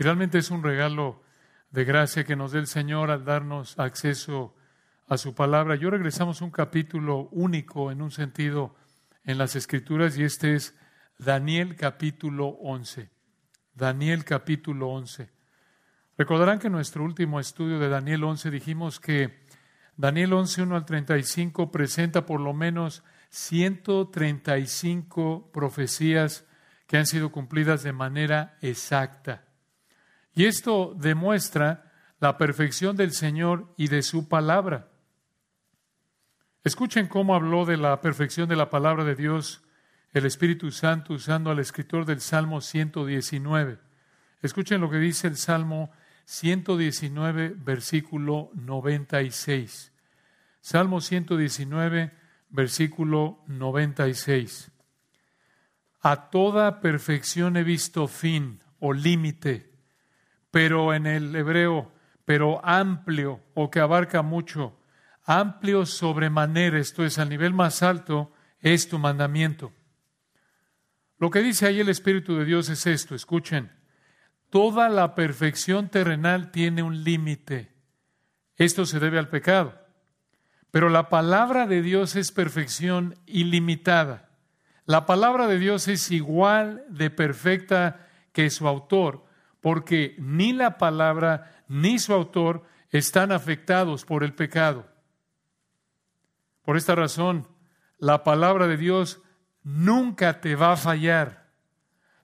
Y realmente es un regalo de gracia que nos dé el Señor al darnos acceso a su palabra. Yo regresamos a un capítulo único en un sentido en las Escrituras y este es Daniel capítulo 11. Daniel capítulo 11. Recordarán que en nuestro último estudio de Daniel 11 dijimos que Daniel 11, 1 al 35 presenta por lo menos 135 profecías que han sido cumplidas de manera exacta. Y esto demuestra la perfección del Señor y de su palabra. Escuchen cómo habló de la perfección de la palabra de Dios el Espíritu Santo usando al escritor del Salmo 119. Escuchen lo que dice el Salmo 119, versículo 96. Salmo 119, versículo 96. A toda perfección he visto fin o límite, pero en el hebreo, pero amplio o que abarca mucho, amplio sobremanera, esto es al nivel más alto, es tu mandamiento. Lo que dice ahí el Espíritu de Dios es esto, escuchen, toda la perfección terrenal tiene un límite. Esto se debe al pecado. Pero la palabra de Dios es perfección ilimitada. La palabra de Dios es igual de perfecta que su autor, porque ni la palabra ni su autor están afectados por el pecado. Por esta razón, la palabra de Dios nunca te va a fallar.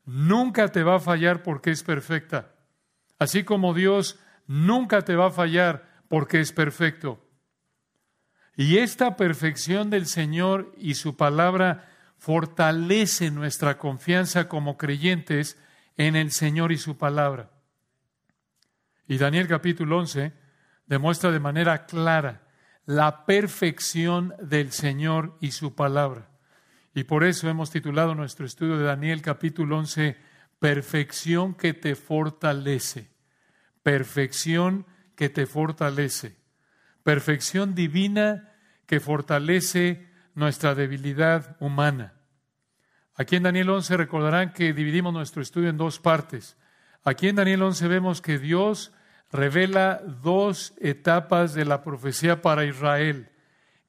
Nunca te va a fallar porque es perfecta. Así como Dios nunca te va a fallar porque es perfecto. Y esta perfección del Señor y su palabra fortalece nuestra confianza como creyentes en el Señor y su palabra. Y Daniel capítulo 11 demuestra de manera clara la perfección del Señor y su palabra. Y por eso hemos titulado nuestro estudio de Daniel capítulo 11, Perfección que te fortalece. Perfección que te fortalece perfección divina que fortalece nuestra debilidad humana. Aquí en Daniel 11 recordarán que dividimos nuestro estudio en dos partes. Aquí en Daniel 11 vemos que Dios revela dos etapas de la profecía para Israel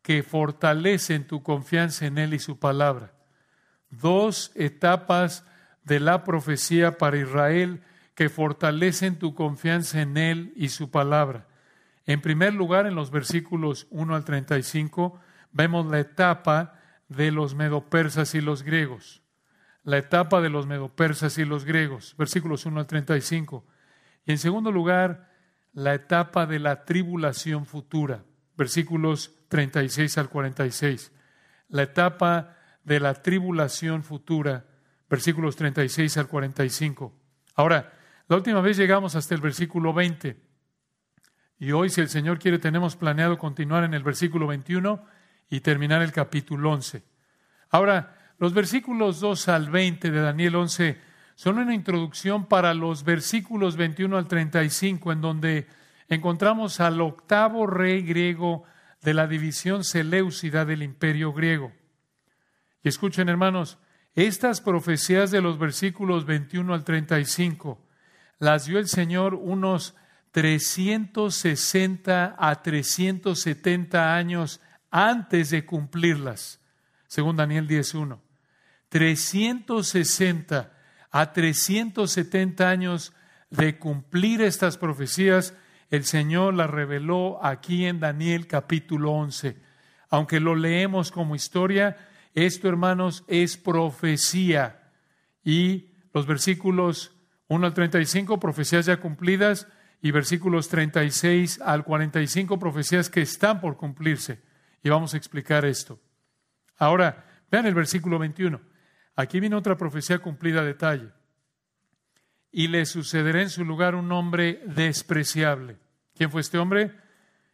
que fortalecen tu confianza en Él y su palabra. Dos etapas de la profecía para Israel que fortalecen tu confianza en Él y su palabra. En primer lugar, en los versículos 1 al 35, vemos la etapa de los medopersas y los griegos. La etapa de los medopersas y los griegos, versículos 1 al 35. Y en segundo lugar, la etapa de la tribulación futura, versículos 36 al 46. La etapa de la tribulación futura, versículos 36 al 45. Ahora, la última vez llegamos hasta el versículo 20. Y hoy, si el Señor quiere, tenemos planeado continuar en el versículo 21 y terminar el capítulo 11. Ahora, los versículos 2 al 20 de Daniel 11 son una introducción para los versículos 21 al 35, en donde encontramos al octavo rey griego de la división seleucida del imperio griego. Y escuchen, hermanos, estas profecías de los versículos 21 al 35 las dio el Señor unos 360 a 370 años antes de cumplirlas, según Daniel 10.1. 360 a 370 años de cumplir estas profecías, el Señor las reveló aquí en Daniel capítulo 11. Aunque lo leemos como historia, esto, hermanos, es profecía. Y los versículos 1 al 35, profecías ya cumplidas, y versículos 36 al 45, profecías que están por cumplirse. Y vamos a explicar esto. Ahora, vean el versículo 21. Aquí viene otra profecía cumplida a detalle. Y le sucederá en su lugar un hombre despreciable. ¿Quién fue este hombre?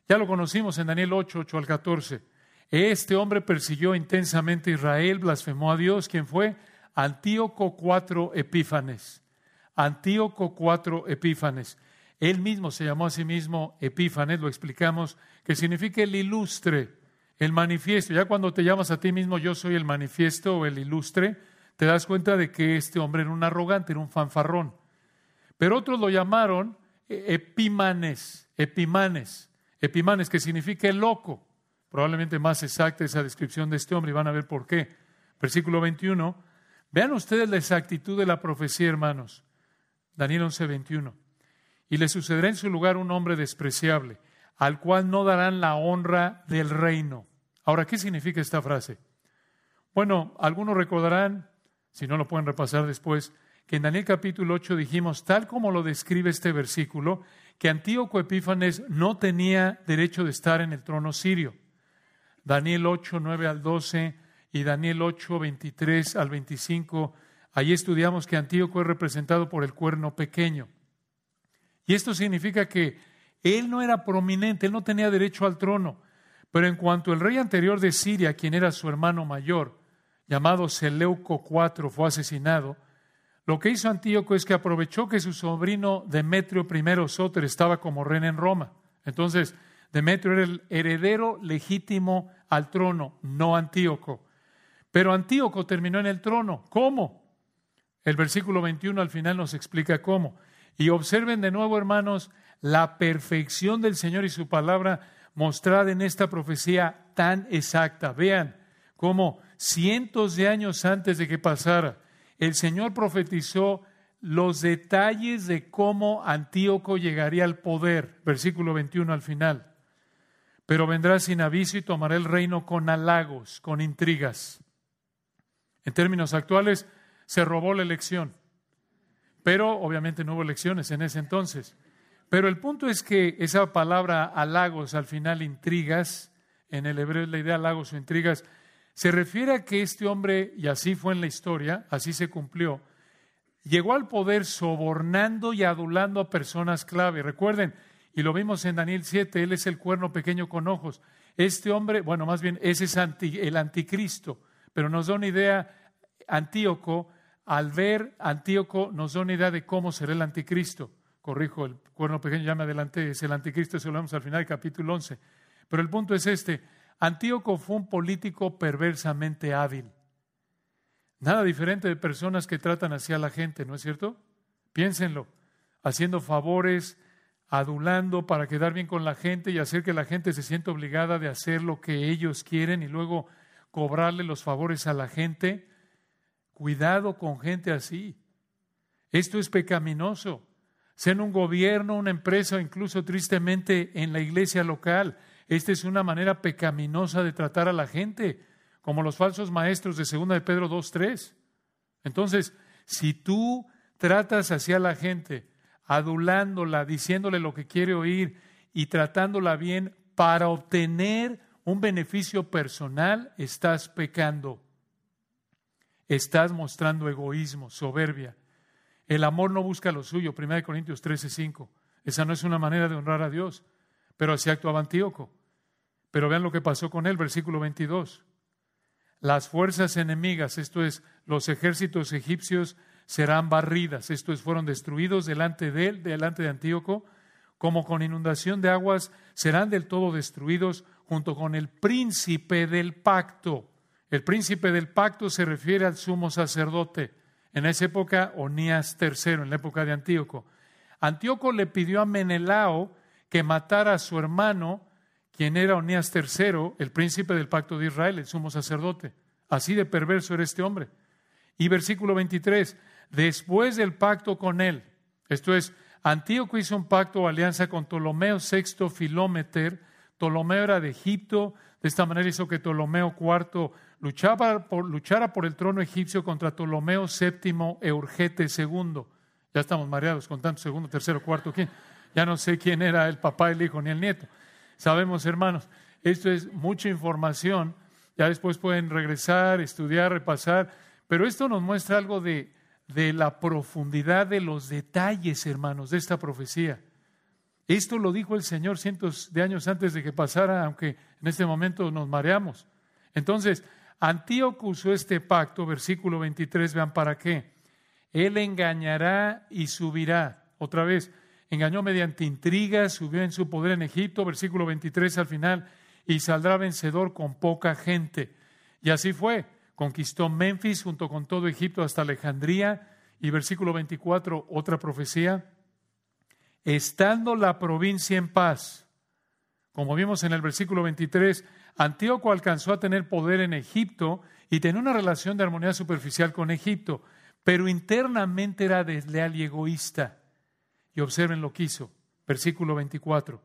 Ya lo conocimos en Daniel 8, 8 al 14. Este hombre persiguió intensamente a Israel, blasfemó a Dios. ¿Quién fue? Antíoco IV Epífanes. Antíoco IV Epífanes. Él mismo se llamó a sí mismo Epífanes, lo explicamos, que significa el ilustre, el manifiesto. Ya cuando te llamas a ti mismo yo soy el manifiesto o el ilustre, te das cuenta de que este hombre era un arrogante, era un fanfarrón. Pero otros lo llamaron eh, Epimanes, Epimanes, Epimanes, que significa loco. Probablemente más exacta esa descripción de este hombre y van a ver por qué. Versículo 21. Vean ustedes la exactitud de la profecía, hermanos. Daniel 11, 21. Y le sucederá en su lugar un hombre despreciable, al cual no darán la honra del reino. Ahora, ¿qué significa esta frase? Bueno, algunos recordarán, si no lo pueden repasar después, que en Daniel capítulo 8 dijimos, tal como lo describe este versículo, que Antíoco Epífanes no tenía derecho de estar en el trono sirio. Daniel 8, 9 al 12 y Daniel 8, 23 al 25, allí estudiamos que Antíoco es representado por el cuerno pequeño. Y esto significa que él no era prominente, él no tenía derecho al trono. Pero en cuanto el rey anterior de Siria, quien era su hermano mayor, llamado Seleuco IV, fue asesinado, lo que hizo Antíoco es que aprovechó que su sobrino Demetrio I Soter estaba como rey en Roma. Entonces, Demetrio era el heredero legítimo al trono, no Antíoco. Pero Antíoco terminó en el trono. ¿Cómo? El versículo 21 al final nos explica cómo. Y observen de nuevo, hermanos, la perfección del Señor y su palabra mostrada en esta profecía tan exacta. Vean cómo cientos de años antes de que pasara, el Señor profetizó los detalles de cómo Antíoco llegaría al poder, versículo 21 al final. Pero vendrá sin aviso y tomará el reino con halagos, con intrigas. En términos actuales, se robó la elección. Pero obviamente no hubo elecciones en ese entonces. Pero el punto es que esa palabra halagos, al final intrigas, en el hebreo es la idea halagos o intrigas, se refiere a que este hombre, y así fue en la historia, así se cumplió, llegó al poder sobornando y adulando a personas clave. Recuerden, y lo vimos en Daniel 7, él es el cuerno pequeño con ojos. Este hombre, bueno, más bien, ese es el anticristo, pero nos da una idea, Antíoco, al ver Antíoco, nos da una idea de cómo será el anticristo. Corrijo, el cuerno pequeño ya me adelanté, es el anticristo, eso lo vemos al final del capítulo 11. Pero el punto es este, Antíoco fue un político perversamente hábil. Nada diferente de personas que tratan así a la gente, ¿no es cierto? Piénsenlo, haciendo favores, adulando para quedar bien con la gente y hacer que la gente se sienta obligada de hacer lo que ellos quieren y luego cobrarle los favores a la gente. Cuidado con gente así. Esto es pecaminoso. Sea en un gobierno, una empresa o incluso tristemente en la iglesia local. Esta es una manera pecaminosa de tratar a la gente, como los falsos maestros de 2 de Pedro 2.3. Entonces, si tú tratas hacia la gente, adulándola, diciéndole lo que quiere oír y tratándola bien para obtener un beneficio personal, estás pecando. Estás mostrando egoísmo, soberbia. El amor no busca lo suyo, 1 Corintios 13.5. Esa no es una manera de honrar a Dios. Pero así actuaba Antíoco. Pero vean lo que pasó con él, versículo 22. Las fuerzas enemigas, esto es, los ejércitos egipcios serán barridas, esto es, fueron destruidos delante de él, delante de Antíoco, como con inundación de aguas, serán del todo destruidos junto con el príncipe del pacto. El príncipe del pacto se refiere al sumo sacerdote. En esa época, Onías III, en la época de Antíoco. Antíoco le pidió a Menelao que matara a su hermano quien era Onías III, el príncipe del pacto de Israel, el sumo sacerdote. Así de perverso era este hombre. Y versículo 23, después del pacto con él, esto es, Antíoco hizo un pacto o alianza con Ptolomeo VI Filómeter. Ptolomeo era de Egipto, de esta manera hizo que Ptolomeo IV luchara por, luchara por el trono egipcio contra Ptolomeo VII Eurgete II. Ya estamos mareados con tanto segundo, tercero, cuarto, ¿quién? Ya no sé quién era el papá, el hijo ni el nieto. Sabemos, hermanos, esto es mucha información. Ya después pueden regresar, estudiar, repasar. Pero esto nos muestra algo de, de la profundidad de los detalles, hermanos, de esta profecía. Esto lo dijo el Señor cientos de años antes de que pasara, aunque en este momento nos mareamos. Entonces, Antíoco usó este pacto, versículo 23, vean para qué. Él engañará y subirá. Otra vez, engañó mediante intrigas, subió en su poder en Egipto, versículo 23 al final, y saldrá vencedor con poca gente. Y así fue, conquistó Memphis junto con todo Egipto hasta Alejandría, y versículo 24, otra profecía, estando la provincia en paz. Como vimos en el versículo 23, Antíoco alcanzó a tener poder en Egipto y tenía una relación de armonía superficial con Egipto, pero internamente era desleal y egoísta. Y observen lo que hizo. Versículo 24.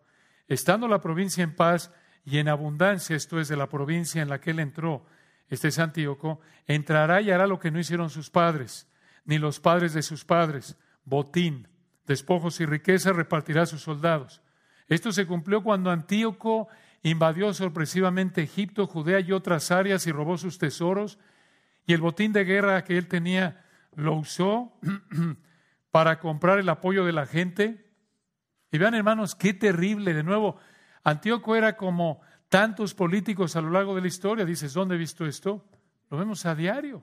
Estando la provincia en paz y en abundancia, esto es de la provincia en la que él entró, este es Antíoco, entrará y hará lo que no hicieron sus padres, ni los padres de sus padres, botín, despojos y riqueza repartirá a sus soldados. Esto se cumplió cuando Antíoco invadió sorpresivamente Egipto, Judea y otras áreas y robó sus tesoros, y el botín de guerra que él tenía lo usó para comprar el apoyo de la gente. Y vean, hermanos, qué terrible. De nuevo, Antíoco era como tantos políticos a lo largo de la historia. Dices, ¿dónde he visto esto? Lo vemos a diario.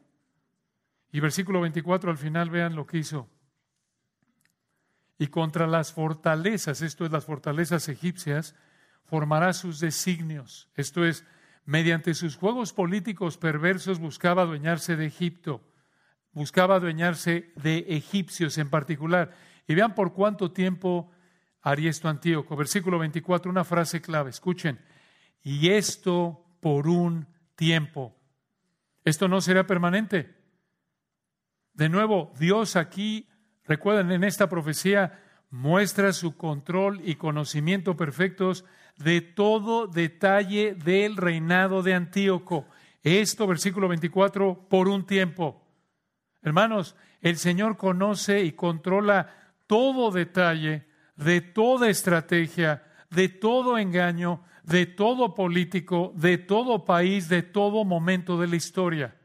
Y versículo 24 al final, vean lo que hizo. Y contra las fortalezas, esto es las fortalezas egipcias, formará sus designios. Esto es, mediante sus juegos políticos perversos buscaba adueñarse de Egipto, buscaba adueñarse de egipcios en particular. Y vean por cuánto tiempo haría esto Antíoco. Versículo 24, una frase clave, escuchen. Y esto por un tiempo. Esto no será permanente. De nuevo, Dios aquí, recuerden, en esta profecía muestra su control y conocimiento perfectos de todo detalle del reinado de Antíoco. Esto, versículo 24, por un tiempo. Hermanos, el Señor conoce y controla todo detalle de toda estrategia, de todo engaño, de todo político, de todo país, de todo momento de la historia.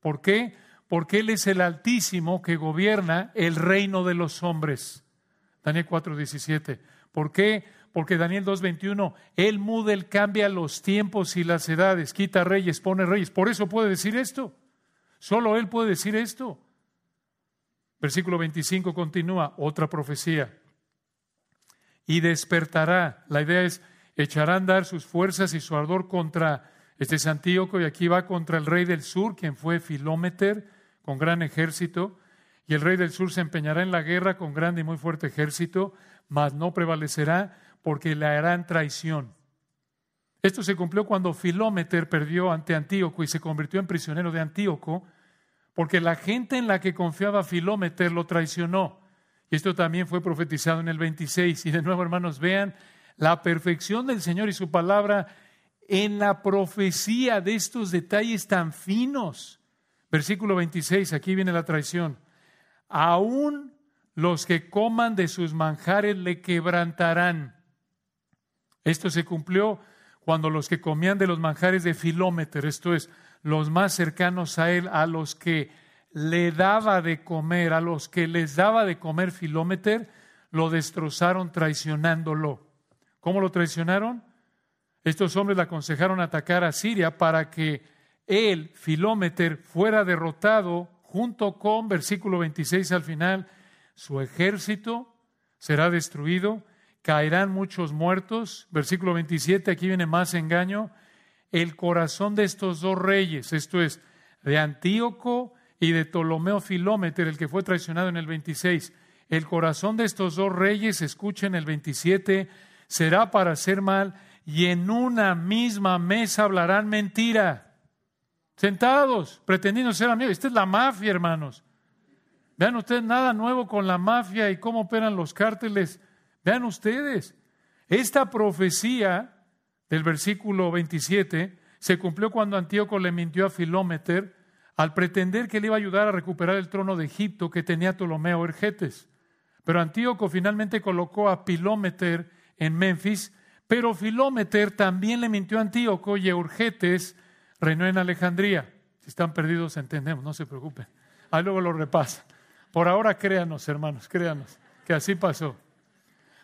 ¿Por qué? Porque Él es el Altísimo que gobierna el reino de los hombres. Daniel 4:17. ¿Por qué? Porque Daniel 2.21, Él muda, Él cambia los tiempos y las edades, quita reyes, pone reyes. Por eso puede decir esto. Solo Él puede decir esto. Versículo 25 continúa, otra profecía. Y despertará. La idea es, echará a andar sus fuerzas y su ardor contra este es Antíoco y aquí va contra el rey del sur, quien fue Filómeter, con gran ejército. Y el rey del sur se empeñará en la guerra con grande y muy fuerte ejército, mas no prevalecerá porque le harán traición. Esto se cumplió cuando Filómeter perdió ante Antíoco y se convirtió en prisionero de Antíoco, porque la gente en la que confiaba Filómeter lo traicionó. Y esto también fue profetizado en el 26. Y de nuevo, hermanos, vean la perfección del Señor y su palabra en la profecía de estos detalles tan finos. Versículo 26, aquí viene la traición. Aún los que coman de sus manjares le quebrantarán esto se cumplió cuando los que comían de los manjares de Filómeter, esto es, los más cercanos a él, a los que le daba de comer, a los que les daba de comer Filómeter, lo destrozaron traicionándolo. ¿Cómo lo traicionaron? Estos hombres le aconsejaron atacar a Siria para que él, Filómeter, fuera derrotado junto con, versículo 26 al final, su ejército será destruido caerán muchos muertos. Versículo 27, aquí viene más engaño. El corazón de estos dos reyes, esto es, de Antíoco y de Ptolomeo Filómeter, el que fue traicionado en el 26. El corazón de estos dos reyes, escuchen el 27, será para hacer mal y en una misma mesa hablarán mentira. Sentados, pretendiendo ser amigos. Esta es la mafia, hermanos. Vean ustedes nada nuevo con la mafia y cómo operan los cárteles Vean ustedes, esta profecía del versículo 27 se cumplió cuando Antíoco le mintió a Filómeter al pretender que le iba a ayudar a recuperar el trono de Egipto que tenía Ptolomeo Ergetes. Pero Antíoco finalmente colocó a Filómeter en Memphis, pero Filómeter también le mintió a Antíoco y Eurgetes reinó en Alejandría. Si están perdidos, entendemos, no se preocupen. Ahí luego lo repasa. Por ahora créanos, hermanos, créanos, que así pasó.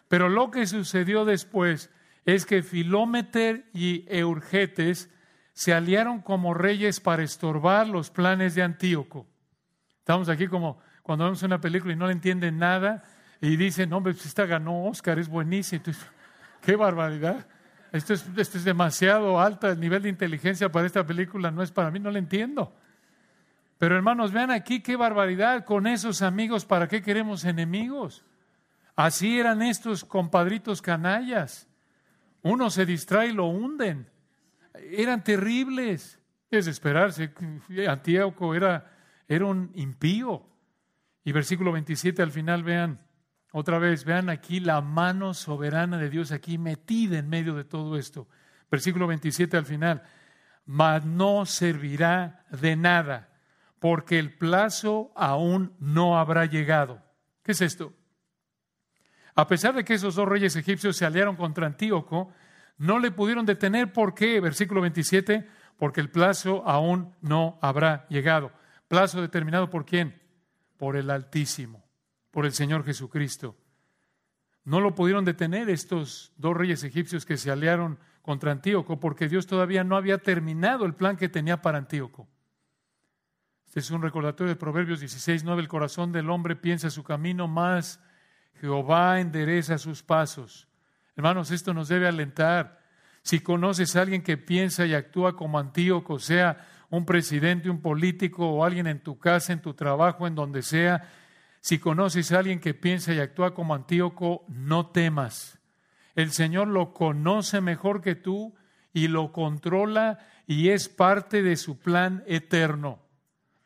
Pero lo que sucedió después es que Filómeter y Eurgetes se aliaron como reyes para estorbar los planes de Antíoco. Estamos aquí como cuando vemos una película y no le entienden nada y dicen, hombre, pues esta ganó Oscar, es buenísimo. ¡Qué barbaridad! Esto es, esto es demasiado alto el nivel de inteligencia para esta película, no es para mí, no le entiendo. Pero hermanos, vean aquí qué barbaridad con esos amigos, ¿para qué queremos enemigos? Así eran estos compadritos canallas. Uno se distrae y lo hunden. Eran terribles. Es esperarse. Antíoco era, era un impío. Y versículo 27 al final, vean, otra vez, vean aquí la mano soberana de Dios aquí metida en medio de todo esto. Versículo 27 al final, mas no servirá de nada, porque el plazo aún no habrá llegado. ¿Qué es esto? A pesar de que esos dos reyes egipcios se aliaron contra Antíoco, no le pudieron detener. ¿Por qué? Versículo 27, porque el plazo aún no habrá llegado. ¿Plazo determinado por quién? Por el Altísimo, por el Señor Jesucristo. No lo pudieron detener estos dos reyes egipcios que se aliaron contra Antíoco, porque Dios todavía no había terminado el plan que tenía para Antíoco. Este es un recordatorio de Proverbios 16, 9. El corazón del hombre piensa su camino, más Jehová endereza sus pasos. Hermanos, esto nos debe alentar. Si conoces a alguien que piensa y actúa como Antíoco, sea un presidente, un político o alguien en tu casa, en tu trabajo, en donde sea, si conoces a alguien que piensa y actúa como Antíoco, no temas. El Señor lo conoce mejor que tú y lo controla y es parte de su plan eterno,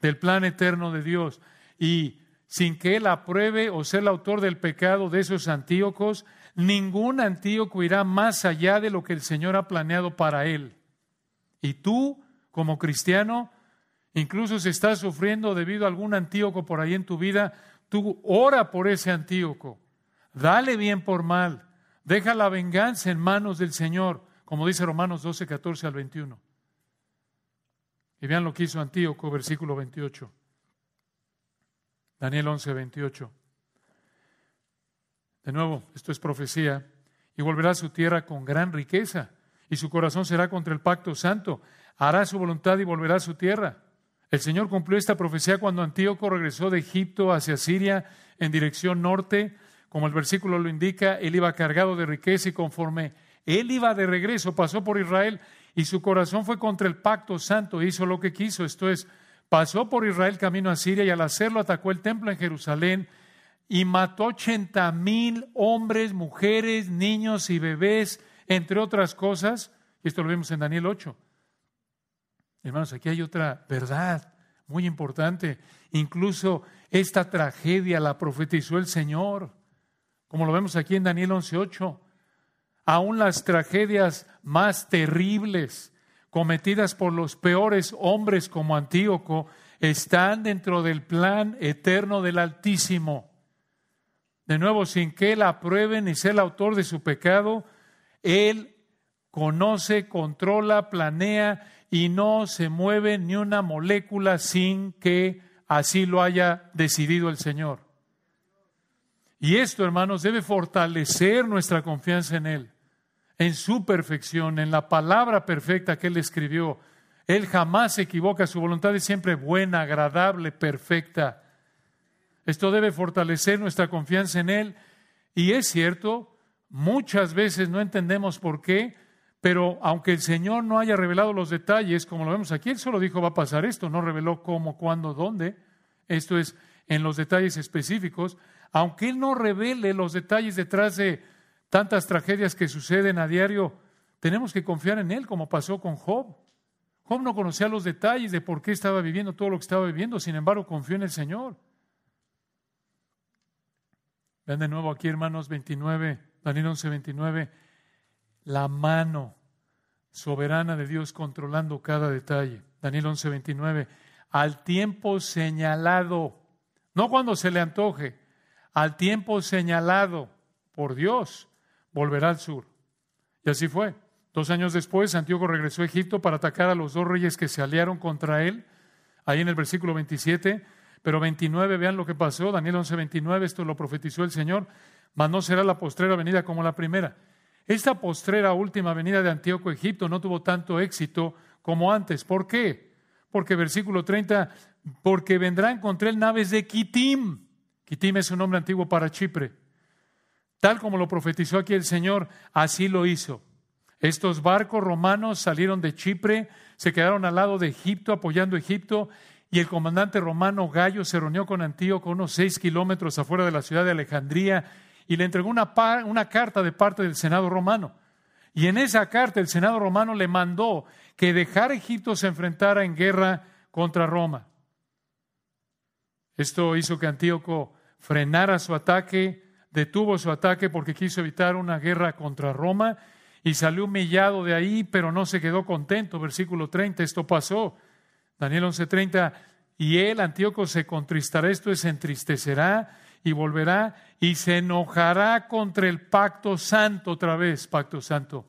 del plan eterno de Dios. Y sin que Él apruebe o sea el autor del pecado de esos antíocos, ningún antíoco irá más allá de lo que el Señor ha planeado para él. Y tú, como cristiano, incluso si estás sufriendo debido a algún antíoco por ahí en tu vida, tú ora por ese antíoco. Dale bien por mal. Deja la venganza en manos del Señor, como dice Romanos 12, 14 al 21. Y vean lo que hizo Antíoco, versículo 28. Daniel 11, 28. De nuevo, esto es profecía. Y volverá a su tierra con gran riqueza, y su corazón será contra el pacto santo. Hará su voluntad y volverá a su tierra. El Señor cumplió esta profecía cuando Antíoco regresó de Egipto hacia Siria en dirección norte. Como el versículo lo indica, él iba cargado de riqueza y conforme él iba de regreso, pasó por Israel y su corazón fue contra el pacto santo, hizo lo que quiso. Esto es, pasó por Israel camino a Siria y al hacerlo atacó el templo en Jerusalén y mató ochenta mil hombres, mujeres, niños y bebés, entre otras cosas. Y esto lo vemos en Daniel 8. Hermanos, aquí hay otra verdad muy importante. Incluso esta tragedia la profetizó el Señor, como lo vemos aquí en Daniel 11.8. Aún las tragedias más terribles cometidas por los peores hombres como Antíoco están dentro del plan eterno del Altísimo. De nuevo, sin que Él apruebe ni sea el autor de su pecado, Él conoce, controla, planea y no se mueve ni una molécula sin que así lo haya decidido el Señor. Y esto, hermanos, debe fortalecer nuestra confianza en Él, en su perfección, en la palabra perfecta que Él escribió. Él jamás se equivoca, su voluntad es siempre buena, agradable, perfecta. Esto debe fortalecer nuestra confianza en Él. Y es cierto, muchas veces no entendemos por qué, pero aunque el Señor no haya revelado los detalles, como lo vemos aquí, Él solo dijo va a pasar esto, no reveló cómo, cuándo, dónde. Esto es en los detalles específicos. Aunque Él no revele los detalles detrás de tantas tragedias que suceden a diario, tenemos que confiar en Él, como pasó con Job. Job no conocía los detalles de por qué estaba viviendo todo lo que estaba viviendo, sin embargo confió en el Señor. Vean de nuevo aquí, hermanos, 29, Daniel 11, 29. La mano soberana de Dios controlando cada detalle. Daniel 11, 29. Al tiempo señalado, no cuando se le antoje, al tiempo señalado por Dios, volverá al sur. Y así fue. Dos años después, Antíoco regresó a Egipto para atacar a los dos reyes que se aliaron contra él. Ahí en el versículo 27 pero 29, vean lo que pasó, Daniel 11, 29, esto lo profetizó el Señor, mas no será la postrera venida como la primera. Esta postrera última venida de Antíoco Egipto no tuvo tanto éxito como antes. ¿Por qué? Porque versículo 30, porque vendrán contra él naves de Kitim. Kitim es un nombre antiguo para Chipre. Tal como lo profetizó aquí el Señor, así lo hizo. Estos barcos romanos salieron de Chipre, se quedaron al lado de Egipto, apoyando Egipto, y el comandante romano Gallo se reunió con Antíoco unos seis kilómetros afuera de la ciudad de Alejandría y le entregó una, carta de parte del Senado romano. Y en esa carta el Senado romano le mandó que dejara Egipto se enfrentara en guerra contra Roma. Esto hizo que Antíoco frenara su ataque, detuvo su ataque porque quiso evitar una guerra contra Roma y salió humillado de ahí, pero no se quedó contento. Versículo 30, esto pasó. Daniel 11:30, y él, Antíoco, se contristará, esto es, se entristecerá y volverá y se enojará contra el pacto santo otra vez, pacto santo.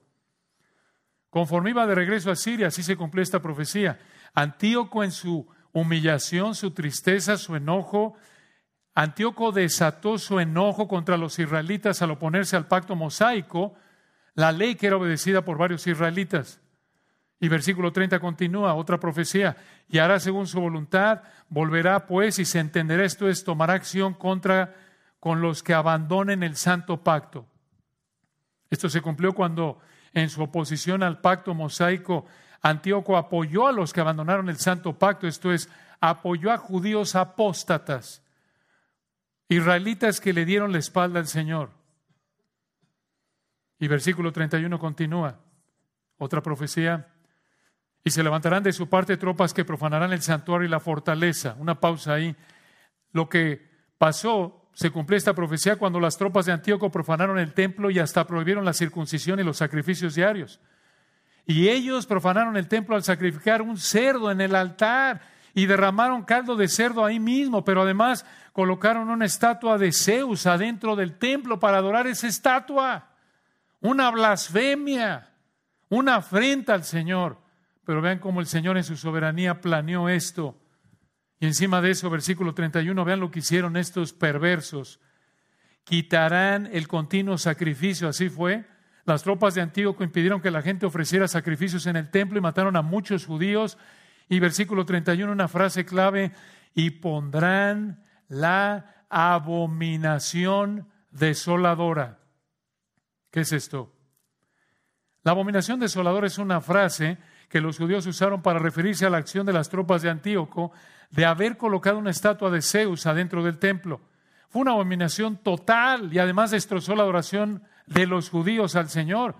Conforme iba de regreso a Siria, así se cumplió esta profecía. Antíoco en su humillación, su tristeza, su enojo, Antíoco desató su enojo contra los israelitas al oponerse al pacto mosaico, la ley que era obedecida por varios israelitas. Y versículo 30 continúa, otra profecía, y hará según su voluntad, volverá pues y se entenderá esto es, tomará acción contra con los que abandonen el santo pacto. Esto se cumplió cuando en su oposición al pacto mosaico, Antíoco apoyó a los que abandonaron el santo pacto, esto es, apoyó a judíos apóstatas Israelitas que le dieron la espalda al Señor. Y versículo 31 continúa. Otra profecía. Y se levantarán de su parte tropas que profanarán el santuario y la fortaleza. Una pausa ahí. Lo que pasó, se cumplió esta profecía cuando las tropas de Antíoco profanaron el templo y hasta prohibieron la circuncisión y los sacrificios diarios. Y ellos profanaron el templo al sacrificar un cerdo en el altar y derramaron caldo de cerdo ahí mismo, pero además colocaron una estatua de Zeus adentro del templo para adorar esa estatua. Una blasfemia, una afrenta al Señor. Pero vean cómo el Señor en su soberanía planeó esto. Y encima de eso, versículo 31, vean lo que hicieron estos perversos. Quitarán el continuo sacrificio, así fue. Las tropas de Antíoco impidieron que la gente ofreciera sacrificios en el templo y mataron a muchos judíos y versículo 31, una frase clave, y pondrán la abominación desoladora. ¿Qué es esto? La abominación desoladora es una frase que los judíos usaron para referirse a la acción de las tropas de Antíoco de haber colocado una estatua de Zeus adentro del templo. Fue una abominación total y además destrozó la adoración de los judíos al Señor.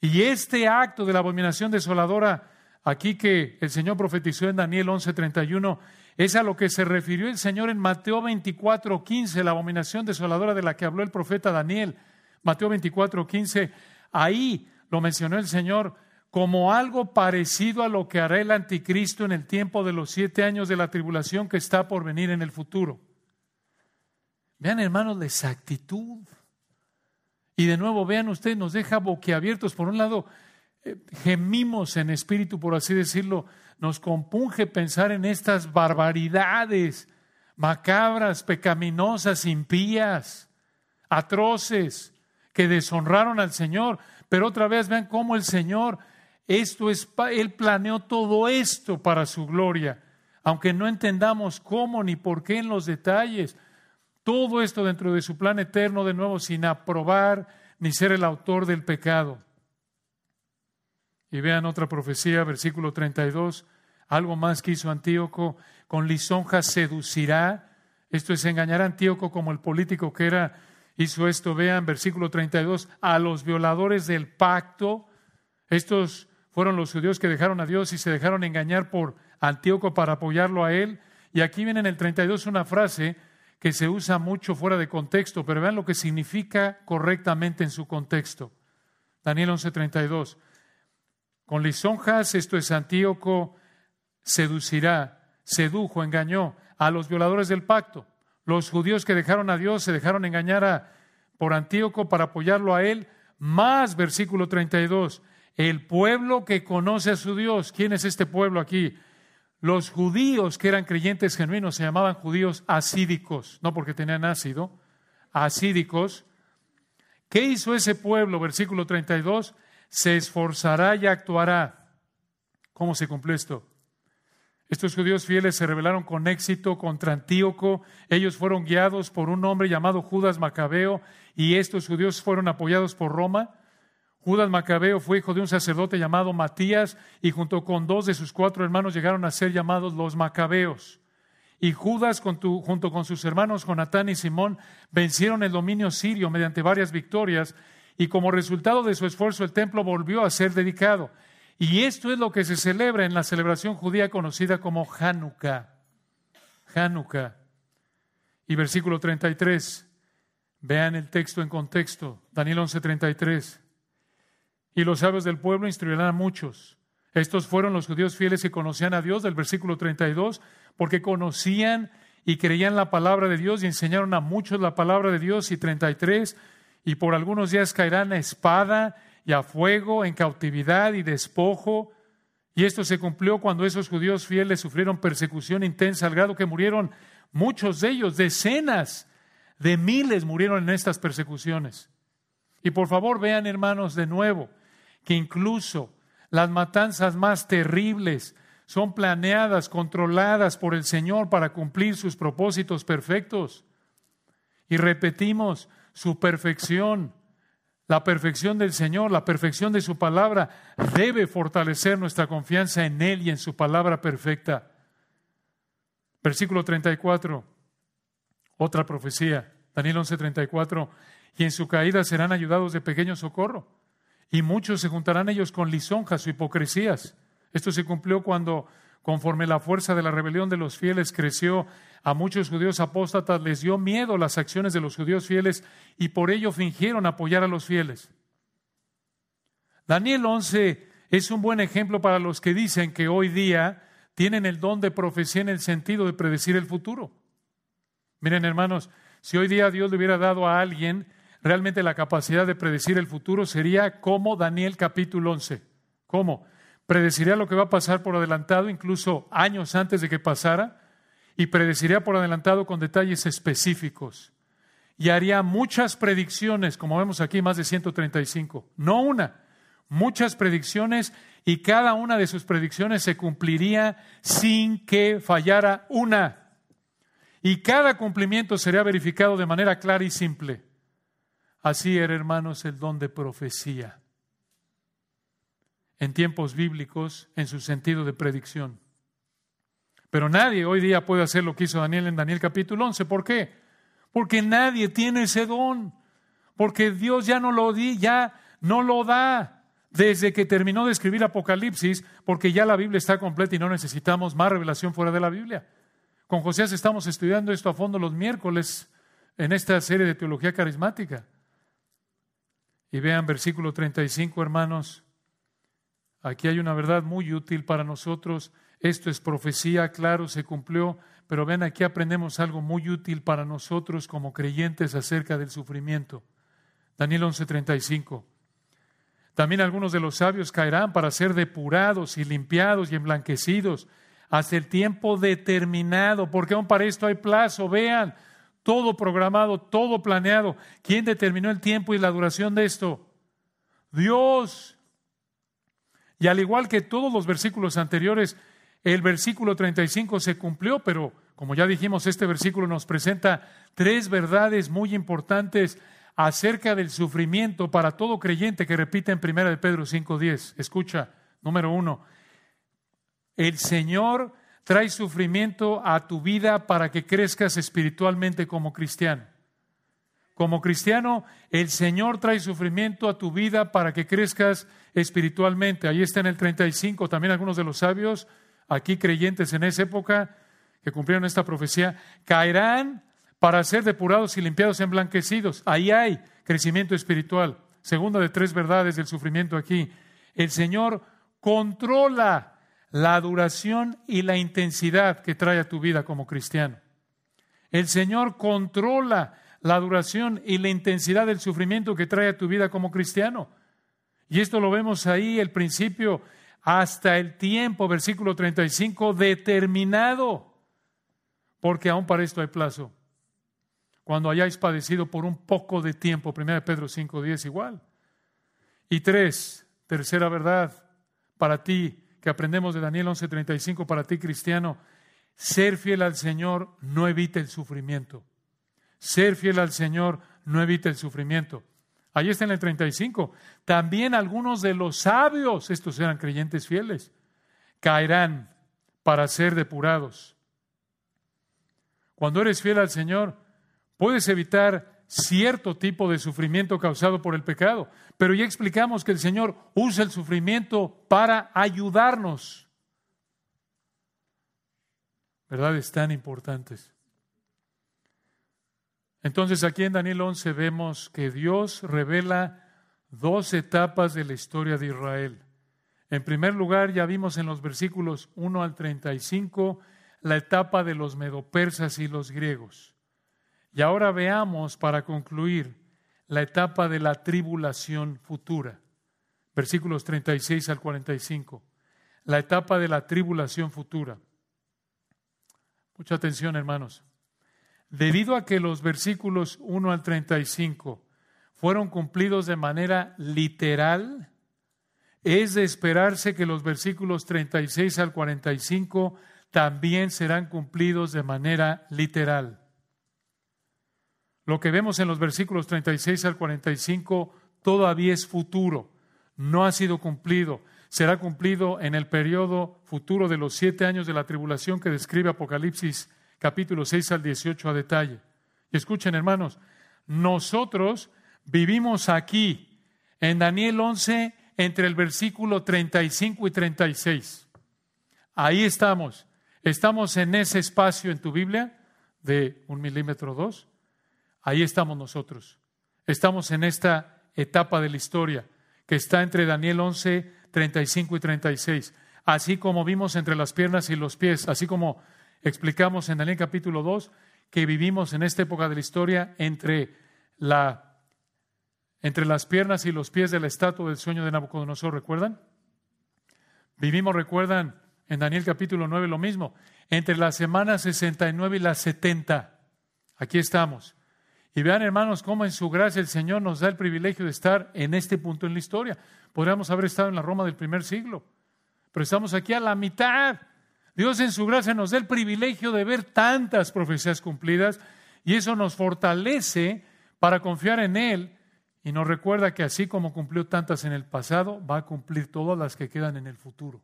Y este acto de la abominación desoladora aquí que el Señor profetizó en Daniel 11:31, es a lo que se refirió el Señor en Mateo 24:15, la abominación desoladora de la que habló el profeta Daniel. Mateo 24:15, ahí lo mencionó el Señor como algo parecido a lo que hará el anticristo en el tiempo de los siete años de la tribulación que está por venir en el futuro. Vean, hermanos, la exactitud. Y de nuevo, vean ustedes, nos deja boquiabiertos. Por un lado, gemimos en espíritu, por así decirlo, nos compunge pensar en estas barbaridades macabras, pecaminosas, impías, atroces, que deshonraron al Señor. Pero otra vez vean cómo el Señor, esto es, Él planeó todo esto para su gloria, aunque no entendamos cómo ni por qué en los detalles. Todo esto dentro de su plan eterno, de nuevo, sin aprobar ni ser el autor del pecado. Y vean otra profecía, versículo 32, algo más que hizo Antíoco, con lisonja seducirá, esto es engañar a Antíoco como el político que era, hizo esto, vean, versículo 32, a los violadores del pacto, estos fueron los judíos que dejaron a Dios y se dejaron engañar por Antíoco para apoyarlo a él. Y aquí viene en el 32 una frase que se usa mucho fuera de contexto, pero vean lo que significa correctamente en su contexto. Daniel 11:32. Con lisonjas, esto es Antíoco, seducirá, sedujo, engañó a los violadores del pacto. Los judíos que dejaron a Dios se dejaron engañar por Antíoco para apoyarlo a él. Más, versículo 32, el pueblo que conoce a su Dios. ¿Quién es este pueblo aquí? Los judíos que eran creyentes genuinos se llamaban judíos asídicos, no porque tenían ácido, asídicos. ¿Qué hizo ese pueblo? Versículo 32 se esforzará y actuará. ¿Cómo se cumplió esto? Estos judíos fieles se rebelaron con éxito contra Antíoco. Ellos fueron guiados por un hombre llamado Judas Macabeo y estos judíos fueron apoyados por Roma. Judas Macabeo fue hijo de un sacerdote llamado Matías y junto con dos de sus cuatro hermanos llegaron a ser llamados los Macabeos. y Judas junto con sus hermanos Jonatán y Simón vencieron el dominio sirio mediante varias victorias y como resultado de su esfuerzo el templo volvió a ser dedicado. Y esto es lo que se celebra en la celebración judía conocida como Hanukkah. Hanukkah. Y versículo 33. Vean el texto en contexto. Daniel 11:33. Y los sabios del pueblo instruirán a muchos. Estos fueron los judíos fieles que conocían a Dios del versículo 32, porque conocían y creían la palabra de Dios y enseñaron a muchos la palabra de Dios. Y 33, y por algunos días caerán a espada y a fuego, en cautividad y despojo. Y esto se cumplió cuando esos judíos fieles sufrieron persecución intensa al grado que murieron muchos de ellos, decenas de miles murieron en estas persecuciones. Y por favor vean, hermanos, de nuevo, que incluso las matanzas más terribles son planeadas, controladas por el Señor para cumplir sus propósitos perfectos. Y repetimos, su perfección, la perfección del Señor, la perfección de su palabra, debe fortalecer nuestra confianza en Él y en su palabra perfecta. Versículo 34, otra profecía, Daniel 11:34, y en su caída serán ayudados de pequeño socorro, y muchos se juntarán ellos con lisonjas o hipocresías. Esto se cumplió cuando, conforme la fuerza de la rebelión de los fieles creció, a muchos judíos apóstatas les dio miedo las acciones de los judíos fieles y por ello fingieron apoyar a los fieles. Daniel 11 es un buen ejemplo para los que dicen que hoy día tienen el don de profecía en el sentido de predecir el futuro. Miren, hermanos, si hoy día Dios le hubiera dado a alguien realmente la capacidad de predecir el futuro, sería como Daniel capítulo 11. ¿Cómo? Predeciría lo que va a pasar por adelantado, incluso años antes de que pasara y predeciría por adelantado con detalles específicos. Y haría muchas predicciones, como vemos aquí, más de 135. No una, muchas predicciones y cada una de sus predicciones se cumpliría sin que fallara una. Y cada cumplimiento sería verificado de manera clara y simple. Así era, hermanos, el don de profecía. En tiempos bíblicos, en su sentido de predicción. Pero nadie hoy día puede hacer lo que hizo Daniel en Daniel capítulo 11. ¿Por qué? Porque nadie tiene ese don. Porque Dios ya no lo di, ya no lo da desde que terminó de escribir Apocalipsis, porque ya la Biblia está completa y no necesitamos más revelación fuera de la Biblia. Con José estamos estudiando esto a fondo los miércoles en esta serie de teología carismática. Y vean versículo 35, hermanos. Aquí hay una verdad muy útil para nosotros esto es profecía, claro, se cumplió, pero ven aquí aprendemos algo muy útil para nosotros como creyentes acerca del sufrimiento. Daniel 11:35. También algunos de los sabios caerán para ser depurados y limpiados y emblanquecidos hasta el tiempo determinado, porque aún para esto hay plazo. Vean, todo programado, todo planeado. ¿Quién determinó el tiempo y la duración de esto? Dios. Y al igual que todos los versículos anteriores, el versículo 35 se cumplió, pero como ya dijimos, este versículo nos presenta tres verdades muy importantes acerca del sufrimiento para todo creyente que repite en 1 de Pedro 5.10. Escucha, número uno, el Señor trae sufrimiento a tu vida para que crezcas espiritualmente como cristiano. Como cristiano, el Señor trae sufrimiento a tu vida para que crezcas espiritualmente. Ahí está en el 35, también algunos de los sabios aquí creyentes en esa época que cumplieron esta profecía, caerán para ser depurados y limpiados emblanquecidos. Ahí hay crecimiento espiritual. Segunda de tres verdades del sufrimiento aquí. El Señor controla la duración y la intensidad que trae a tu vida como cristiano. El Señor controla la duración y la intensidad del sufrimiento que trae a tu vida como cristiano. Y esto lo vemos ahí, el principio hasta el tiempo, versículo 35, determinado, porque aún para esto hay plazo. Cuando hayáis padecido por un poco de tiempo, 1 Pedro 5, 10 igual. Y tres, tercera verdad, para ti, que aprendemos de Daniel 11, 35, para ti cristiano, ser fiel al Señor no evita el sufrimiento. Ser fiel al Señor no evita el sufrimiento. Ahí está en el 35. También algunos de los sabios, estos eran creyentes fieles, caerán para ser depurados. Cuando eres fiel al Señor, puedes evitar cierto tipo de sufrimiento causado por el pecado, pero ya explicamos que el Señor usa el sufrimiento para ayudarnos. Verdades tan importantes. Entonces aquí en Daniel 11 vemos que Dios revela dos etapas de la historia de Israel. En primer lugar, ya vimos en los versículos 1 al 35 la etapa de los medopersas y los griegos. Y ahora veamos, para concluir, la etapa de la tribulación futura. Versículos 36 al 45. La etapa de la tribulación futura. Mucha atención, hermanos. Debido a que los versículos 1 al 35 fueron cumplidos de manera literal, es de esperarse que los versículos 36 al 45 también serán cumplidos de manera literal. Lo que vemos en los versículos 36 al 45 todavía es futuro, no ha sido cumplido. Será cumplido en el periodo futuro de los siete años de la tribulación que describe Apocalipsis capítulo 6 al 18 a detalle. Y escuchen, hermanos, nosotros vivimos aquí en Daniel 11 entre el versículo 35 y 36. Ahí estamos. Estamos en ese espacio en tu Biblia de un milímetro dos. Ahí estamos nosotros. Estamos en esta etapa de la historia que está entre Daniel 11, 35 y 36. Así como vimos entre las piernas y los pies, así como explicamos en Daniel capítulo 2 que vivimos en esta época de la historia entre, la, entre las piernas y los pies de la estatua del sueño de Nabucodonosor, ¿recuerdan? Vivimos, recuerdan, en Daniel capítulo 9 lo mismo, entre las semanas 69 y las 70. Aquí estamos. Y vean, hermanos, cómo en su gracia el Señor nos da el privilegio de estar en este punto en la historia. Podríamos haber estado en la Roma del primer siglo, pero estamos aquí a la mitad. Dios en su gracia nos da el privilegio de ver tantas profecías cumplidas y eso nos fortalece para confiar en Él y nos recuerda que así como cumplió tantas en el pasado, va a cumplir todas las que quedan en el futuro.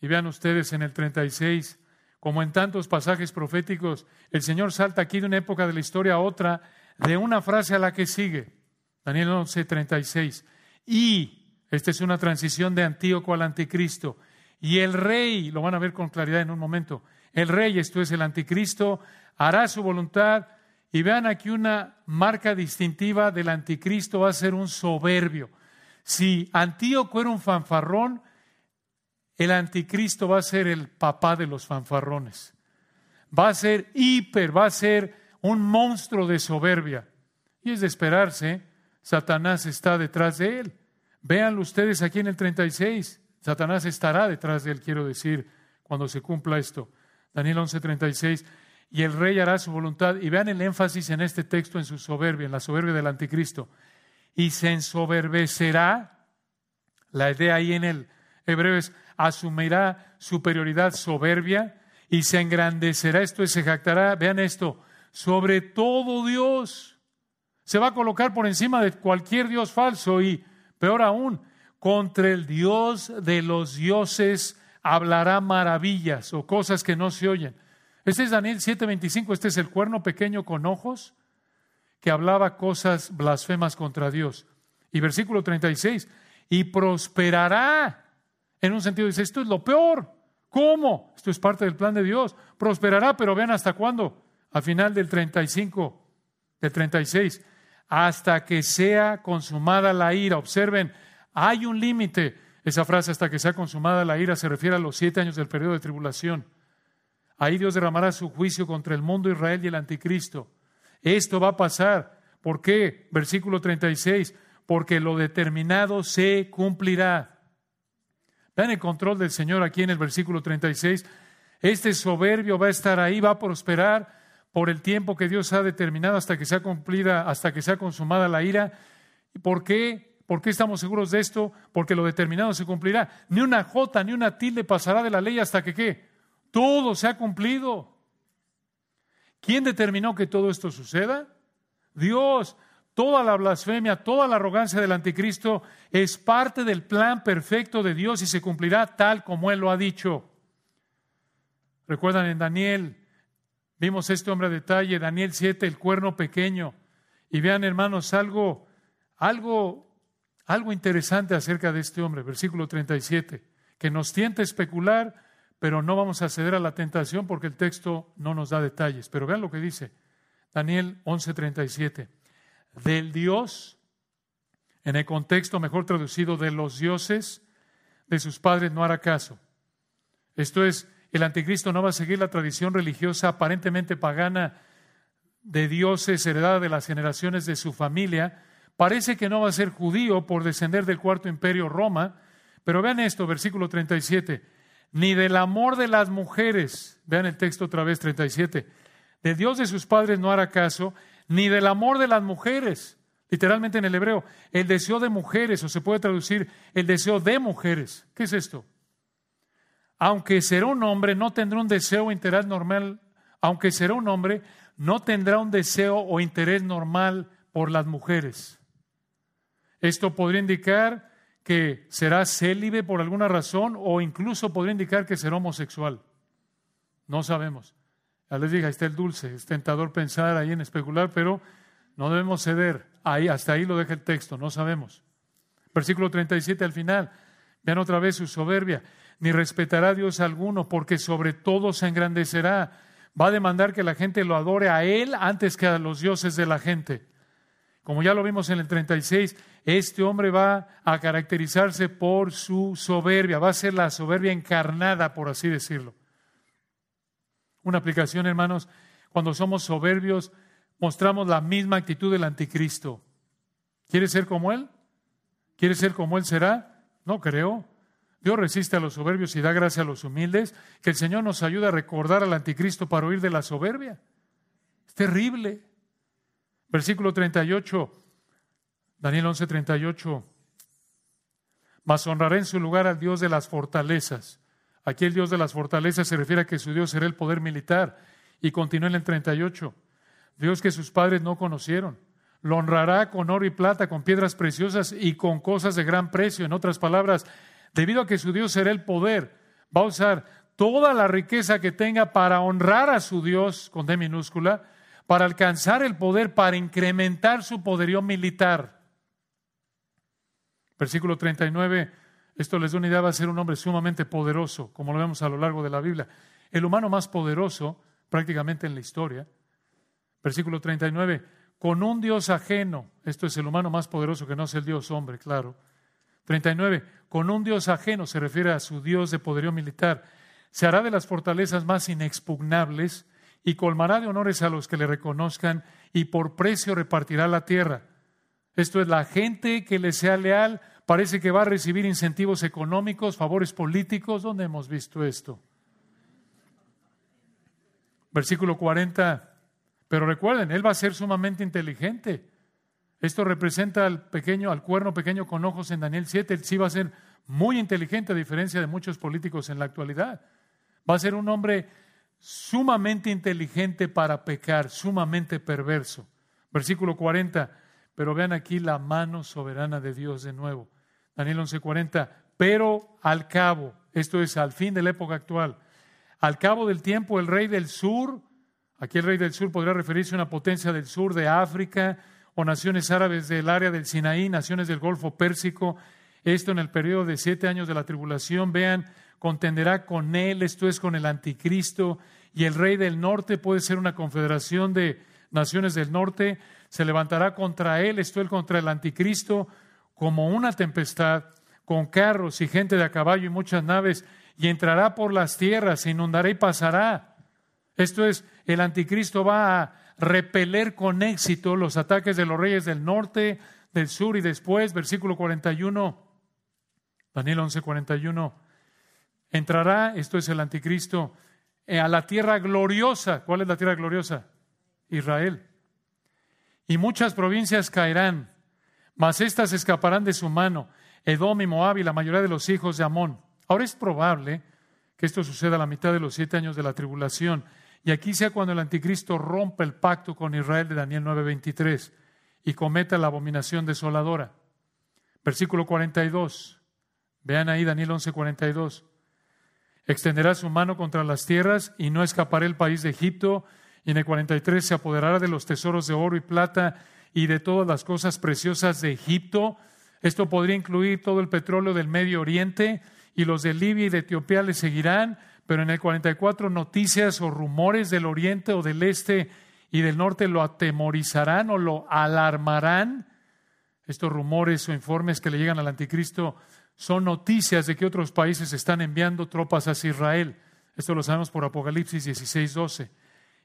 Y vean ustedes en el 36, como en tantos pasajes proféticos, el Señor salta aquí de una época de la historia a otra, de una frase a la que sigue. Daniel 11, 36. Y, esta es una transición de Antíoco al anticristo. Y el rey, lo van a ver con claridad en un momento, el rey, esto es el anticristo, hará su voluntad. Y vean aquí una marca distintiva del anticristo, va a ser un soberbio. Si Antíoco era un fanfarrón, el anticristo va a ser el papá de los fanfarrones. Va a ser hiper, va a ser un monstruo de soberbia. Y es de esperarse, Satanás está detrás de él. Véanlo ustedes aquí en el 36. Satanás estará detrás de él, quiero decir, cuando se cumpla esto. Daniel 11:36. Y el rey hará su voluntad. Y vean el énfasis en este texto, en su soberbia, en la soberbia del anticristo. Y se ensoberbecerá. La idea ahí en el hebreo es asumirá superioridad soberbia y se engrandecerá, esto es, se jactará, vean esto, sobre todo Dios. Se va a colocar por encima de cualquier Dios falso y, peor aún, contra el Dios de los dioses hablará maravillas o cosas que no se oyen. Este es Daniel 7:25, este es el cuerno pequeño con ojos que hablaba cosas blasfemas contra Dios. Y versículo 36, y prosperará. En un sentido dice, esto es lo peor. ¿Cómo? Esto es parte del plan de Dios. Prosperará, pero vean hasta cuándo. Al final del 35, del 36, hasta que sea consumada la ira. Observen, hay un límite. Esa frase, hasta que sea consumada la ira, se refiere a los siete años del periodo de tribulación. Ahí Dios derramará su juicio contra el mundo Israel y el anticristo. Esto va a pasar. ¿Por qué? Versículo 36. Porque lo determinado se cumplirá. Vean el control del Señor aquí en el versículo 36. Este soberbio va a estar ahí, va a prosperar por el tiempo que Dios ha determinado hasta que sea cumplida, hasta que sea consumada la ira. ¿Por qué? ¿Por qué estamos seguros de esto? Porque lo determinado se cumplirá. Ni una jota, ni una tilde pasará de la ley hasta que qué. Todo se ha cumplido. ¿Quién determinó que todo esto suceda? Dios. Toda la blasfemia, toda la arrogancia del anticristo es parte del plan perfecto de Dios y se cumplirá tal como Él lo ha dicho. Recuerdan en Daniel, vimos este hombre a detalle, Daniel 7, el cuerno pequeño. Y vean, hermanos, algo, algo, algo interesante acerca de este hombre, versículo 37, que nos tienta a especular, pero no vamos a ceder a la tentación porque el texto no nos da detalles. Pero vean lo que dice Daniel 11:37. Del Dios, en el contexto mejor traducido de los dioses, de sus padres no hará caso. Esto es, el anticristo no va a seguir la tradición religiosa aparentemente pagana de dioses heredada de las generaciones de su familia. Parece que no va a ser judío por descender del cuarto imperio Roma, pero vean esto, versículo 37, ni del amor de las mujeres, vean el texto otra vez 37, de Dios de sus padres no hará caso, ni del amor de las mujeres, literalmente en el hebreo, el deseo de mujeres, o se puede traducir el deseo de mujeres. ¿Qué es esto? aunque será un hombre, no tendrá un deseo o interés normal, aunque será un hombre, no tendrá un deseo o interés normal por las mujeres. Esto podría indicar que será célibe por alguna razón o incluso podría indicar que será homosexual. No sabemos. Ya les dije, ahí está el dulce, es tentador pensar ahí en especular, pero no debemos ceder. Ahí, hasta ahí lo deja el texto, no sabemos. Versículo 37 al final. Vean otra vez su soberbia ni respetará a Dios alguno, porque sobre todo se engrandecerá. Va a demandar que la gente lo adore a Él antes que a los dioses de la gente. Como ya lo vimos en el 36, este hombre va a caracterizarse por su soberbia, va a ser la soberbia encarnada, por así decirlo. Una aplicación, hermanos, cuando somos soberbios, mostramos la misma actitud del anticristo. ¿Quiere ser como Él? ¿Quiere ser como Él será? No creo. Dios resiste a los soberbios y da gracia a los humildes. Que el Señor nos ayude a recordar al anticristo para huir de la soberbia. Es terrible. Versículo 38, Daniel 11, 38. Mas honraré en su lugar al Dios de las fortalezas. Aquí el Dios de las fortalezas se refiere a que su Dios será el poder militar. Y continúa en el 38. Dios que sus padres no conocieron. Lo honrará con oro y plata, con piedras preciosas y con cosas de gran precio. En otras palabras, debido a que su Dios será el poder, va a usar toda la riqueza que tenga para honrar a su Dios, con D minúscula, para alcanzar el poder, para incrementar su poderío militar. Versículo 39, esto les da una idea, va a ser un hombre sumamente poderoso, como lo vemos a lo largo de la Biblia. El humano más poderoso prácticamente en la historia. Versículo 39, con un Dios ajeno, esto es el humano más poderoso que no es el Dios hombre, claro 39. Con un Dios ajeno se refiere a su Dios de poderío militar. Se hará de las fortalezas más inexpugnables y colmará de honores a los que le reconozcan y por precio repartirá la tierra. Esto es, la gente que le sea leal parece que va a recibir incentivos económicos, favores políticos. ¿Dónde hemos visto esto? Versículo 40. Pero recuerden, él va a ser sumamente inteligente. Esto representa al pequeño, al cuerno pequeño con ojos en Daniel 7. Él sí va a ser muy inteligente a diferencia de muchos políticos en la actualidad. Va a ser un hombre sumamente inteligente para pecar, sumamente perverso. Versículo 40. Pero vean aquí la mano soberana de Dios de nuevo. Daniel 11:40. Pero al cabo, esto es al fin de la época actual, al cabo del tiempo el rey del sur, aquí el rey del sur podría referirse a una potencia del sur de África, o naciones árabes del área del Sinaí, naciones del Golfo Pérsico, esto en el periodo de siete años de la tribulación, vean, contenderá con él, esto es con el anticristo, y el rey del norte puede ser una confederación de naciones del norte, se levantará contra él, esto es contra el anticristo, como una tempestad, con carros y gente de a caballo y muchas naves, y entrará por las tierras, se inundará y pasará. Esto es, el anticristo va a repeler con éxito los ataques de los reyes del norte, del sur y después, versículo 41, Daniel 11, 41, entrará, esto es el anticristo, eh, a la tierra gloriosa. ¿Cuál es la tierra gloriosa? Israel. Y muchas provincias caerán, mas éstas escaparán de su mano, Edom y Moab y la mayoría de los hijos de Amón. Ahora es probable que esto suceda a la mitad de los siete años de la tribulación. Y aquí sea cuando el anticristo rompa el pacto con Israel de Daniel 9:23 y cometa la abominación desoladora. Versículo 42. Vean ahí Daniel 11:42. extenderá su mano contra las tierras y no escapará el país de Egipto. Y en el 43 se apoderará de los tesoros de oro y plata y de todas las cosas preciosas de Egipto. Esto podría incluir todo el petróleo del Medio Oriente y los de Libia y de Etiopía le seguirán, pero en el 44 noticias o rumores del Oriente o del Este y del Norte lo atemorizarán o lo alarmarán. Estos rumores o informes que le llegan al anticristo son noticias de que otros países están enviando tropas hacia Israel. Esto lo sabemos por Apocalipsis 16, 12.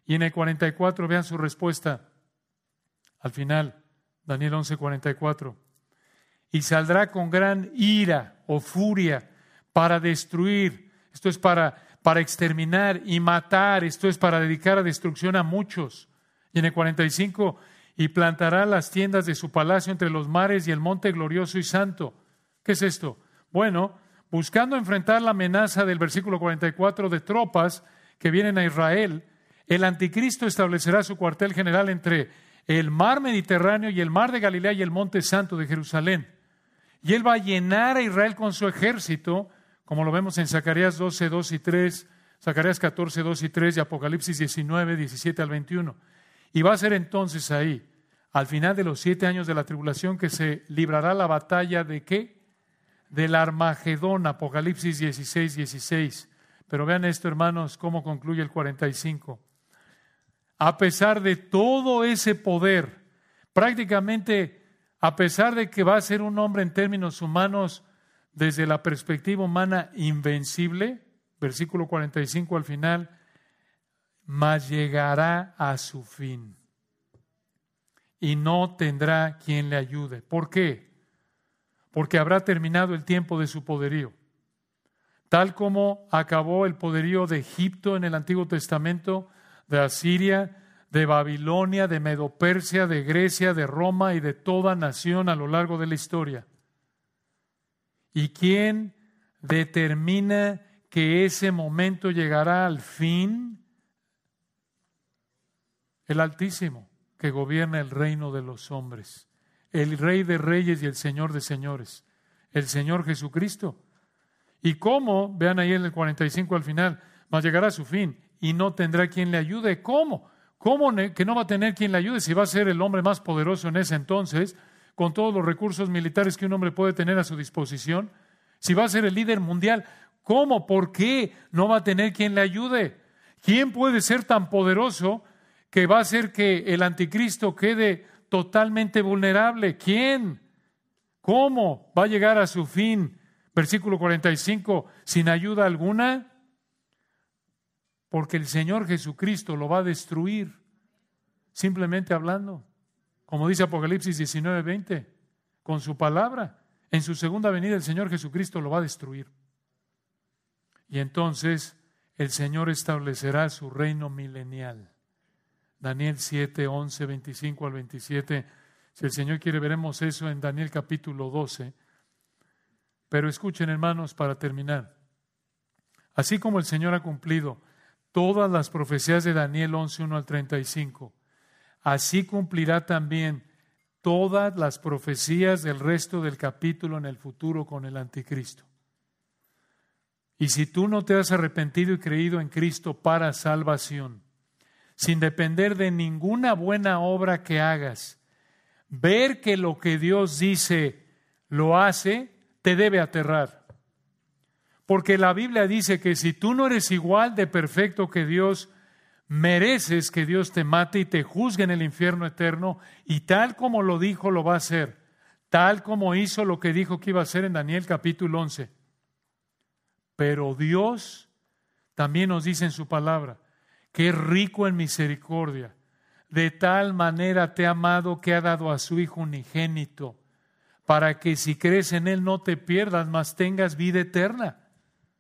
Y en el 44 vean su respuesta. Al final, Daniel 11, 44. Y saldrá con gran ira o furia para destruir. Esto es para, para exterminar y matar. Esto es para dedicar a destrucción a muchos. Y en el 45, y plantará las tiendas de su palacio entre los mares y el monte glorioso y santo. ¿Qué es esto? Bueno, buscando enfrentar la amenaza del versículo 44 de tropas que vienen a Israel, el anticristo establecerá su cuartel general entre el mar Mediterráneo y el mar de Galilea y el monte santo de Jerusalén. Y él va a llenar a Israel con su ejército, como lo vemos en Zacarías 12, 2 y 3, Zacarías 14, 2 y 3 y Apocalipsis 19, 17 al 21. Y va a ser entonces ahí, al final de los siete años de la tribulación, que se librará la batalla de qué? Del Armagedón, Apocalipsis 16, 16. Pero vean esto, hermanos, cómo concluye el 45. A pesar de todo ese poder, prácticamente a pesar de que va a ser un hombre en términos humanos, desde la perspectiva humana, invencible, versículo 45 al final, mas llegará a su fin y no tendrá quien le ayude. ¿Por qué? Porque habrá terminado el tiempo de su poderío. Tal como acabó el poderío de Egipto en el Antiguo Testamento, de Asiria, de Babilonia, de Medopersia, de Grecia, de Roma y de toda nación a lo largo de la historia. ¿Y quién determina que ese momento llegará al fin? el Altísimo, que gobierna el reino de los hombres, el Rey de reyes y el Señor de señores, el Señor Jesucristo. ¿Y cómo? Vean ahí en el 45 al final, mas llegará a su fin y no tendrá quien le ayude. ¿Cómo? ¿Cómo que no va a tener quien le ayude si va a ser el hombre más poderoso en ese entonces, con todos los recursos militares que un hombre puede tener a su disposición? Si va a ser el líder mundial, ¿cómo? ¿Por qué no va a tener quien le ayude? ¿Quién puede ser tan poderoso que va a hacer que el anticristo quede totalmente vulnerable. ¿Quién? ¿Cómo va a llegar a su fin? Versículo 45, sin ayuda alguna, porque el Señor Jesucristo lo va a destruir, simplemente hablando, como dice Apocalipsis 19, 20, con su palabra. En su segunda venida el Señor Jesucristo lo va a destruir. Y entonces el Señor establecerá su reino milenial. Daniel 7, 11, 25 al 27. Si el Señor quiere, veremos eso en Daniel capítulo 12. Pero escuchen, hermanos, para terminar. Así como el Señor ha cumplido todas las profecías de Daniel 11, 1 al 35, así cumplirá también todas las profecías del resto del capítulo en el futuro con el anticristo. Y si tú no te has arrepentido y creído en Cristo para salvación, sin depender de ninguna buena obra que hagas, ver que lo que Dios dice lo hace, te debe aterrar. Porque la Biblia dice que si tú no eres igual de perfecto que Dios, mereces que Dios te mate y te juzgue en el infierno eterno, y tal como lo dijo, lo va a hacer, tal como hizo lo que dijo que iba a hacer en Daniel capítulo 11. Pero Dios también nos dice en su palabra, que es rico en misericordia. De tal manera te ha amado que ha dado a su Hijo unigénito, para que si crees en Él no te pierdas, mas tengas vida eterna.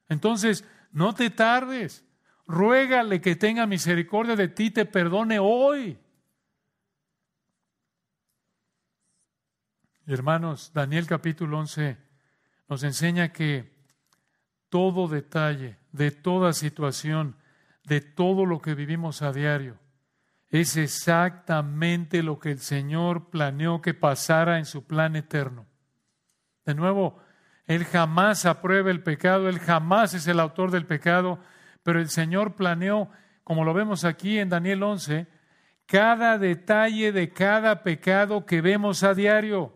Entonces, no te tardes. Ruégale que tenga misericordia de ti, te perdone hoy. Hermanos, Daniel capítulo 11 nos enseña que todo detalle de toda situación de todo lo que vivimos a diario. Es exactamente lo que el Señor planeó que pasara en su plan eterno. De nuevo, Él jamás aprueba el pecado, Él jamás es el autor del pecado, pero el Señor planeó, como lo vemos aquí en Daniel 11, cada detalle de cada pecado que vemos a diario.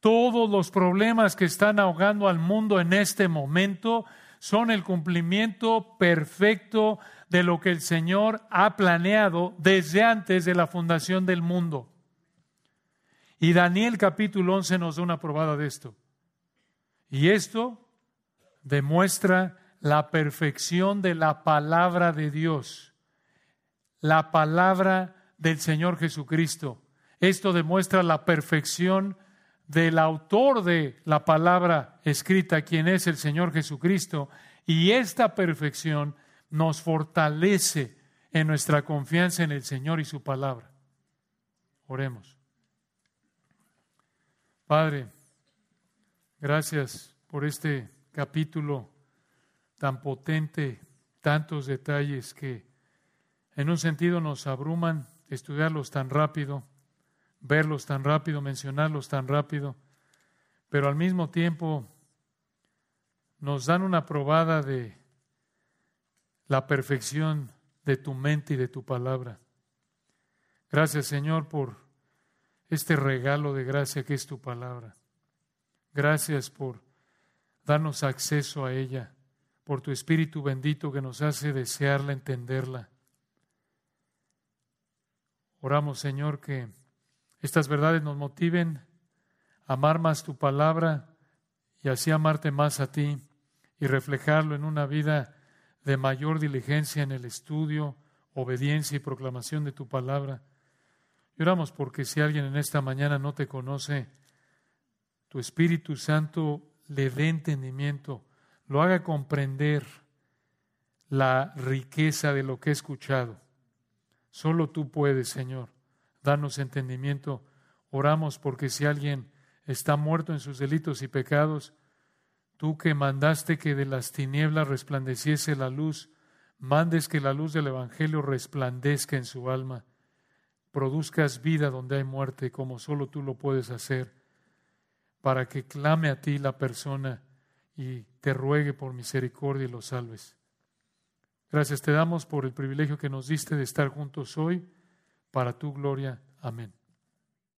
Todos los problemas que están ahogando al mundo en este momento son el cumplimiento perfecto de lo que el Señor ha planeado desde antes de la fundación del mundo. Y Daniel capítulo 11 nos da una probada de esto. Y esto demuestra la perfección de la palabra de Dios, la palabra del Señor Jesucristo. Esto demuestra la perfección del autor de la palabra escrita, quien es el Señor Jesucristo, y esta perfección nos fortalece en nuestra confianza en el Señor y su palabra. Oremos. Padre, gracias por este capítulo tan potente, tantos detalles que en un sentido nos abruman estudiarlos tan rápido verlos tan rápido, mencionarlos tan rápido, pero al mismo tiempo nos dan una probada de la perfección de tu mente y de tu palabra. Gracias Señor por este regalo de gracia que es tu palabra. Gracias por darnos acceso a ella, por tu Espíritu bendito que nos hace desearla, entenderla. Oramos Señor que estas verdades nos motiven a amar más tu palabra y así amarte más a ti y reflejarlo en una vida de mayor diligencia en el estudio, obediencia y proclamación de tu palabra. Y oramos porque si alguien en esta mañana no te conoce, tu Espíritu Santo le dé entendimiento, lo haga comprender la riqueza de lo que he escuchado. Solo tú puedes, Señor danos entendimiento. Oramos porque si alguien está muerto en sus delitos y pecados, tú que mandaste que de las tinieblas resplandeciese la luz, mandes que la luz del Evangelio resplandezca en su alma, produzcas vida donde hay muerte, como solo tú lo puedes hacer, para que clame a ti la persona y te ruegue por misericordia y lo salves. Gracias te damos por el privilegio que nos diste de estar juntos hoy para tu gloria. Amén.